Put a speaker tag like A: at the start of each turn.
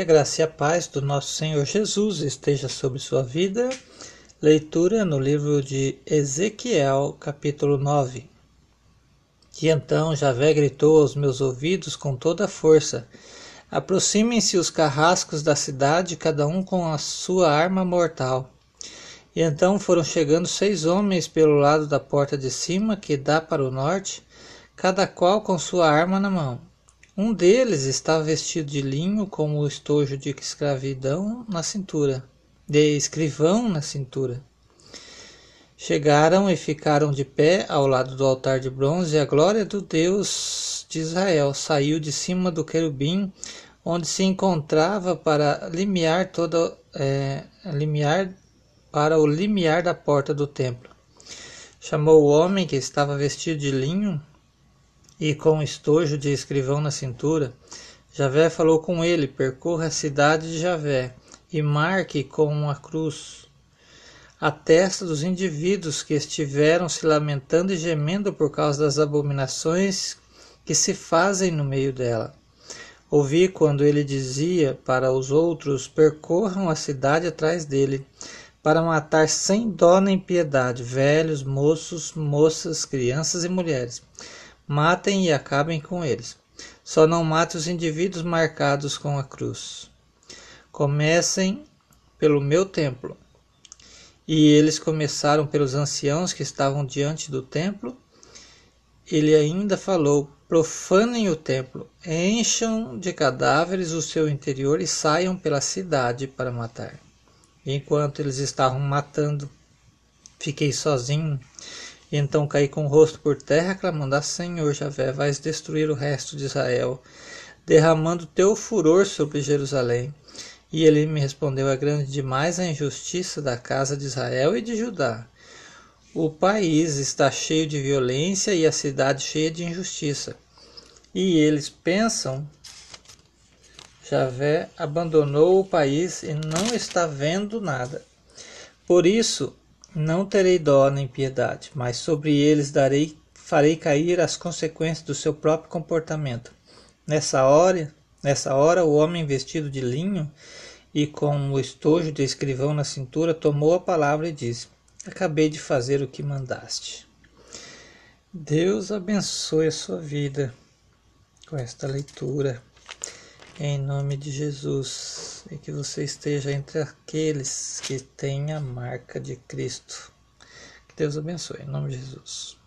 A: Que a graça e a paz do nosso Senhor Jesus esteja sobre sua vida. Leitura no livro de Ezequiel, capítulo 9. E então Javé gritou aos meus ouvidos com toda a força: Aproximem-se os carrascos da cidade, cada um com a sua arma mortal. E então foram chegando seis homens pelo lado da porta de cima, que dá para o norte, cada qual com sua arma na mão. Um deles estava vestido de linho com o estojo de escravidão na cintura, de escrivão na cintura. Chegaram e ficaram de pé ao lado do altar de bronze, e a glória do Deus de Israel saiu de cima do querubim, onde se encontrava para limiar toda é, limiar para o limiar da porta do templo. Chamou o homem que estava vestido de linho e com estojo de escrivão na cintura, Javé falou com ele: percorra a cidade de Javé e marque com uma cruz a testa dos indivíduos que estiveram se lamentando e gemendo por causa das abominações que se fazem no meio dela. Ouvi quando ele dizia para os outros: percorram a cidade atrás dele, para matar sem dó nem piedade, velhos, moços, moças, crianças e mulheres matem e acabem com eles. Só não mate os indivíduos marcados com a cruz. Comecem pelo meu templo. E eles começaram pelos anciãos que estavam diante do templo. Ele ainda falou: profanem o templo, encham de cadáveres o seu interior e saiam pela cidade para matar. Enquanto eles estavam matando, fiquei sozinho e então caí com o rosto por terra, clamando: Ah, Senhor Javé, vais destruir o resto de Israel, derramando teu furor sobre Jerusalém. E ele me respondeu: É grande demais a injustiça da casa de Israel e de Judá. O país está cheio de violência e a cidade cheia de injustiça. E eles pensam: Javé abandonou o país e não está vendo nada. Por isso, não terei dó nem piedade, mas sobre eles darei, farei cair as consequências do seu próprio comportamento. Nessa hora, nessa hora, o homem vestido de linho e com o estojo de escrivão na cintura tomou a palavra e disse: Acabei de fazer o que mandaste. Deus abençoe a sua vida com esta leitura. Em nome de Jesus, e que você esteja entre aqueles que têm a marca de Cristo. Que Deus abençoe, em nome de Jesus.